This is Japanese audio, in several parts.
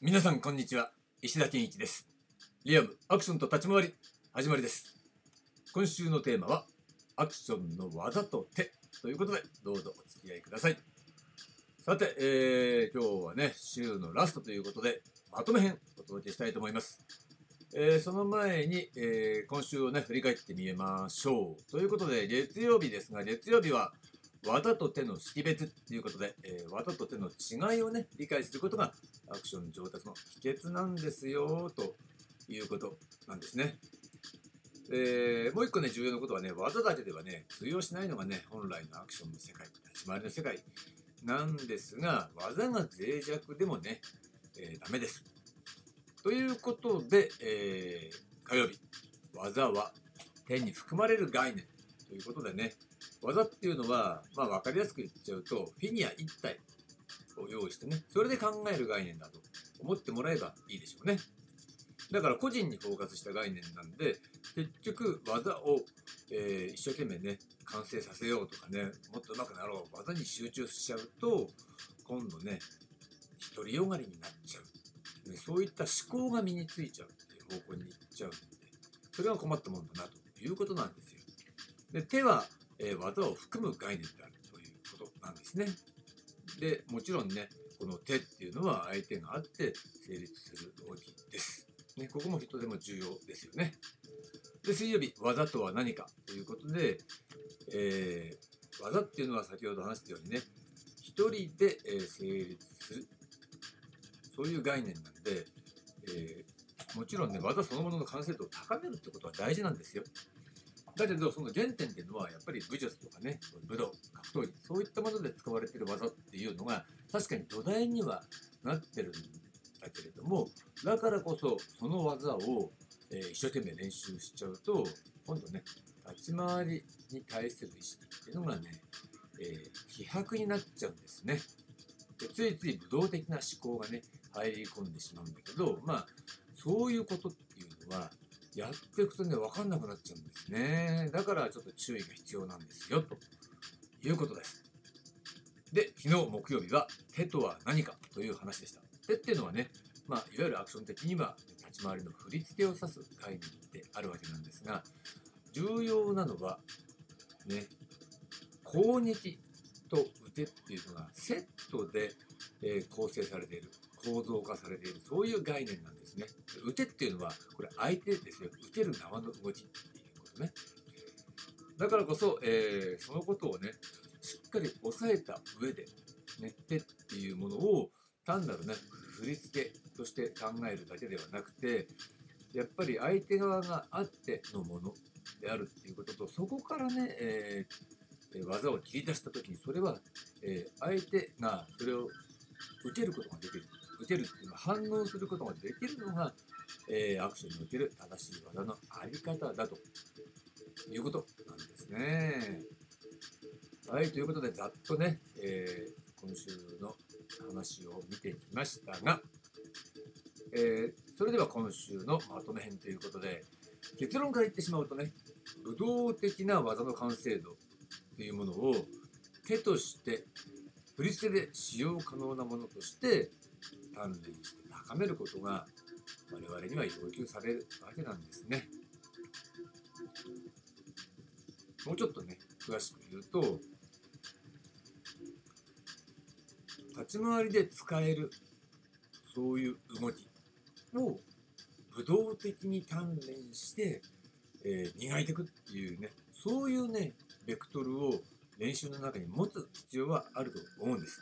皆さんこんにちは。石田健一です。リアムアクションと立ち回り始まりです。今週のテーマはアクションの技と手ということでどうぞお付き合いください。さて、えー、今日はね週のラストということでまとめ編お届けしたいと思います。えー、その前に、えー、今週をね振り返ってみましょう。ということで月曜日ですが月曜日は技と手の識別っていうことで、えー、技と手の違いをね、理解することがアクション上達の秘訣なんですよ、ということなんですね。えー、もう一個ね、重要なことはね、技だけではね、通用しないのがね、本来のアクションの世界、立ち回りの世界なんですが、技が脆弱でもね、えー、ダメです。ということで、えー、火曜日、技は手に含まれる概念ということでね、技っていうのは、まあ、分かりやすく言っちゃうとフィギュア1体を用意してねそれで考える概念だと思ってもらえばいいでしょうね。だから個人にフォーカスした概念なんで結局技を、えー、一生懸命ね完成させようとかねもっと上手くなろう技に集中しちゃうと今度ね独りよがりになっちゃう、ね、そういった思考が身についちゃうっていう方向に行っちゃうんでそれは困ったもんだなということなんですよ。で手はえー、技を含む概念であるということなんですね。で、もちろんね、この手っていうのは相手があって成立する動きです。ね、ここもとても重要ですよね。で、水曜日、技とは何かということで、えー、技っていうのは先ほど話したようにね、一人で、え成立する、そういう概念なんで、えー、もちろんね、技そのものの完成度を高めるってことは大事なんですよ。だけどその原点っていうのはやっぱり武術とかね武道格闘技そういったもので使われてる技っていうのが確かに土台にはなってるんだけれどもだからこそその技を、えー、一生懸命練習しちゃうと今度ね立ち回りに対する意識っていうのがね、えー、希薄になっちゃうんですね。でついつい武道的な思考がね入り込んでしまうんだけどまあそういうことっていうのはやっていくとね、分かんなくなっちゃうんですね。だからちょっと注意が必要なんですよ、ということです。で、昨日木曜日は手とは何かという話でした。手っていうのはね、まあ、いわゆるアクション的には立ち回りの振り付けを指す概念であるわけなんですが、重要なのは、ね、攻撃と腕っていうのがセットで、えー、構成されている、構造化されている、そういう概念なんですね。打てっていうのは、これ相手ですよ。打てる側の動きっていうことね。だからこそ、えー、そのことをね、しっかり押さえた上で、ね、手っていうものを単なるね、振り付けとして考えるだけではなくて、やっぱり相手側があってのものであるっていうことと、そこからね、えー、技を切り出した時に、それは、えー、相手がそれを受けることができる。打てるっていうのは反応することができるのが、えー、アクションにおける正しい技のあり方だということなんですね。はい、ということでざっとね、えー、今週の話を見てきましたが、えー、それでは今週のまとめ編ということで結論から言ってしまうとね武道的な技の完成度というものを手として振り付けで使用可能なものとして鍛錬して高めることが我々には要求されるわけなんですね。もうちょっとね、詳しく言うと、立ち回りで使えるそういう動きを武道的に鍛錬して、えー、磨いていくっていうね、そういうね、ベクトルを練習の中に持つ必要はあると思うんです。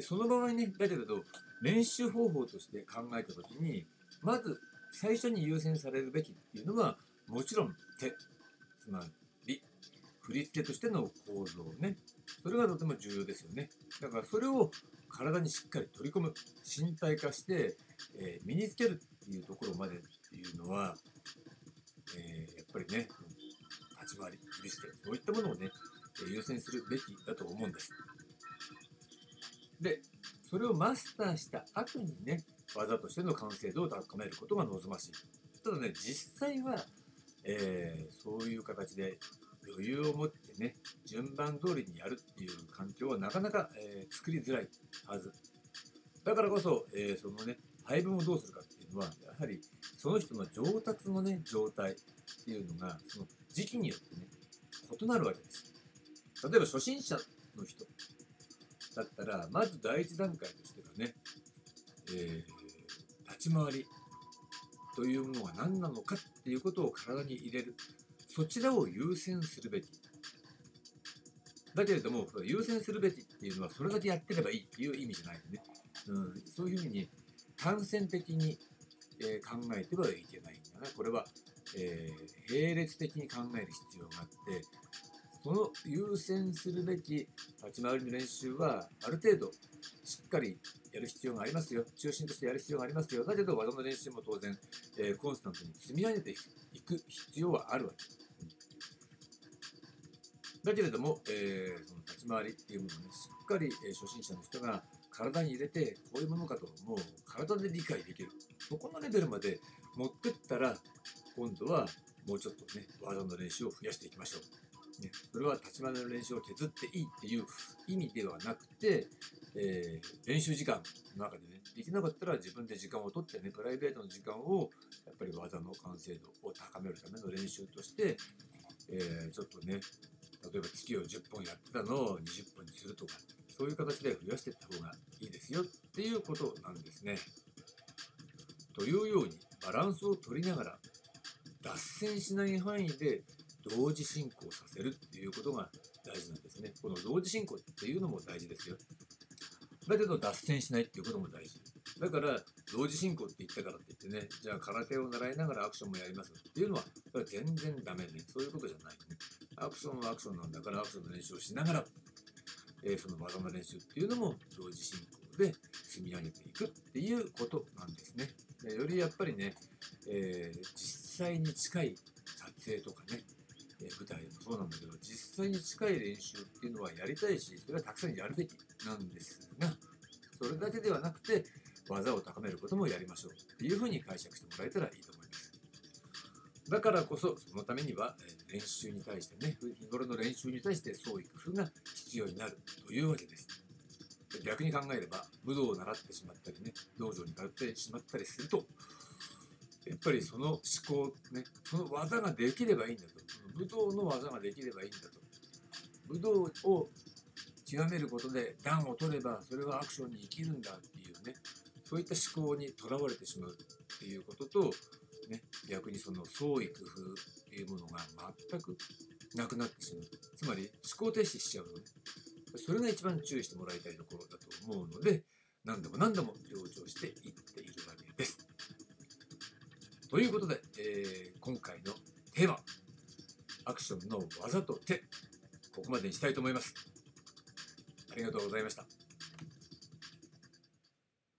でその場合ねだけれど練習方法として考えた時にまず最初に優先されるべきっていうのはもちろん手。つまり振り付けとしての構造ね。それがとても重要ですよね。だからそれを体にしっかり取り込む。身体化して、えー、身につけるっていうところまでっていうのは、えー、やっぱりね立ち回り振り付けそういったものをね優先するべきだと思うんです。で、それをマスターした後にね、技としての完成度を高めることが望ましい。ただね、実際は、えー、そういう形で余裕を持ってね、順番通りにやるっていう環境はなかなか、えー、作りづらいはず。だからこそ、えーそのね配分をどうするかっていうのはやはりその人の上達のね状態っていうのがその時期によってね異なるわけです例えば初心者の人だったらまず第一段階としてはね、えー立ち回りというものが何なのかっていうことを体に入れる。そちらを優先するべき。だけれども優先するべきっていうのはそれだけやってればいいっていう意味じゃないよね、うん、そういうふうに単線的に、え考えてはいけないんだな。これは、えー並列的に考える必要があってその優先するべき立ち回りの練習はある程度しっかりやる必要がありますよ。中心としてやる必要がありますよ。だけど技の練習も当然、えーコンスタントに積み上げていく必要はあるわけ。だけれども、えーその立ち回りっていうものをねしっかり、えー初心者の人が体に入れてこういうものかともう体で理解できる。そこのレベルまで持ってったら今度はもうちょっとね技の練習を増やしていきましょう、ね、それは立ち回りの練習を削っていいっていう意味ではなくて、えー練習時間の中でねできなかったら自分で時間を取ってねプライベートの時間をやっぱり技の完成度を高めるための練習として、えーちょっとね例えば月を10本やってたのを20本にするとかそういう形で増やしていった方がいいですよっていうことなんですね。というようにバランスを取りながら脱線しない範囲で同時進行させるっていうことが大事なんですね。この同時進行っていうのも大事ですよ。だけど脱線しないっていうことも大事。だから同時進行って言ったからって言ってね、じゃあ空手を習いながらアクションもやりますっていうのは、それは全然ダメね。そういうことじゃない、ね。アクションはアクションなんだからアクションの練習をしながら、えーその技の練習っていうのも同時進行で積み上げていくっていうことなんですね。よりやっぱりね、えー実際に近い撮影とかね、えー舞台でもそうなんだけど、実際に近い練習っていうのはやりたいし、それはたくさんやるべきなんですが、それだけではなくて、技を高めることもやりましょうっていうふうに解釈してもらえたらいいと思います。だからこそ、そのためには、えー練習に対してね、日頃の練習に対して創意工夫が必要になるというわけです。逆に考えれば、武道を習ってしまったりね、道場に通ってしまったりすると、やっぱりその思考、ね、その技ができればいいんだと。武道の技ができればいいんだと。武道を極めることで段を取ればそれはアクションに生きるんだっていうねそういった思考にとらわれてしまうっていうことと、ね、逆にその創意工夫っていうものが全くなくなってしまうつまり思考停止しちゃうのねそれが一番注意してもらいたいところだと思うので何度も何度も強調していって。ということで、えー今回のテーマアクションの技と手ここまでにしたいと思います。ありがとうございました。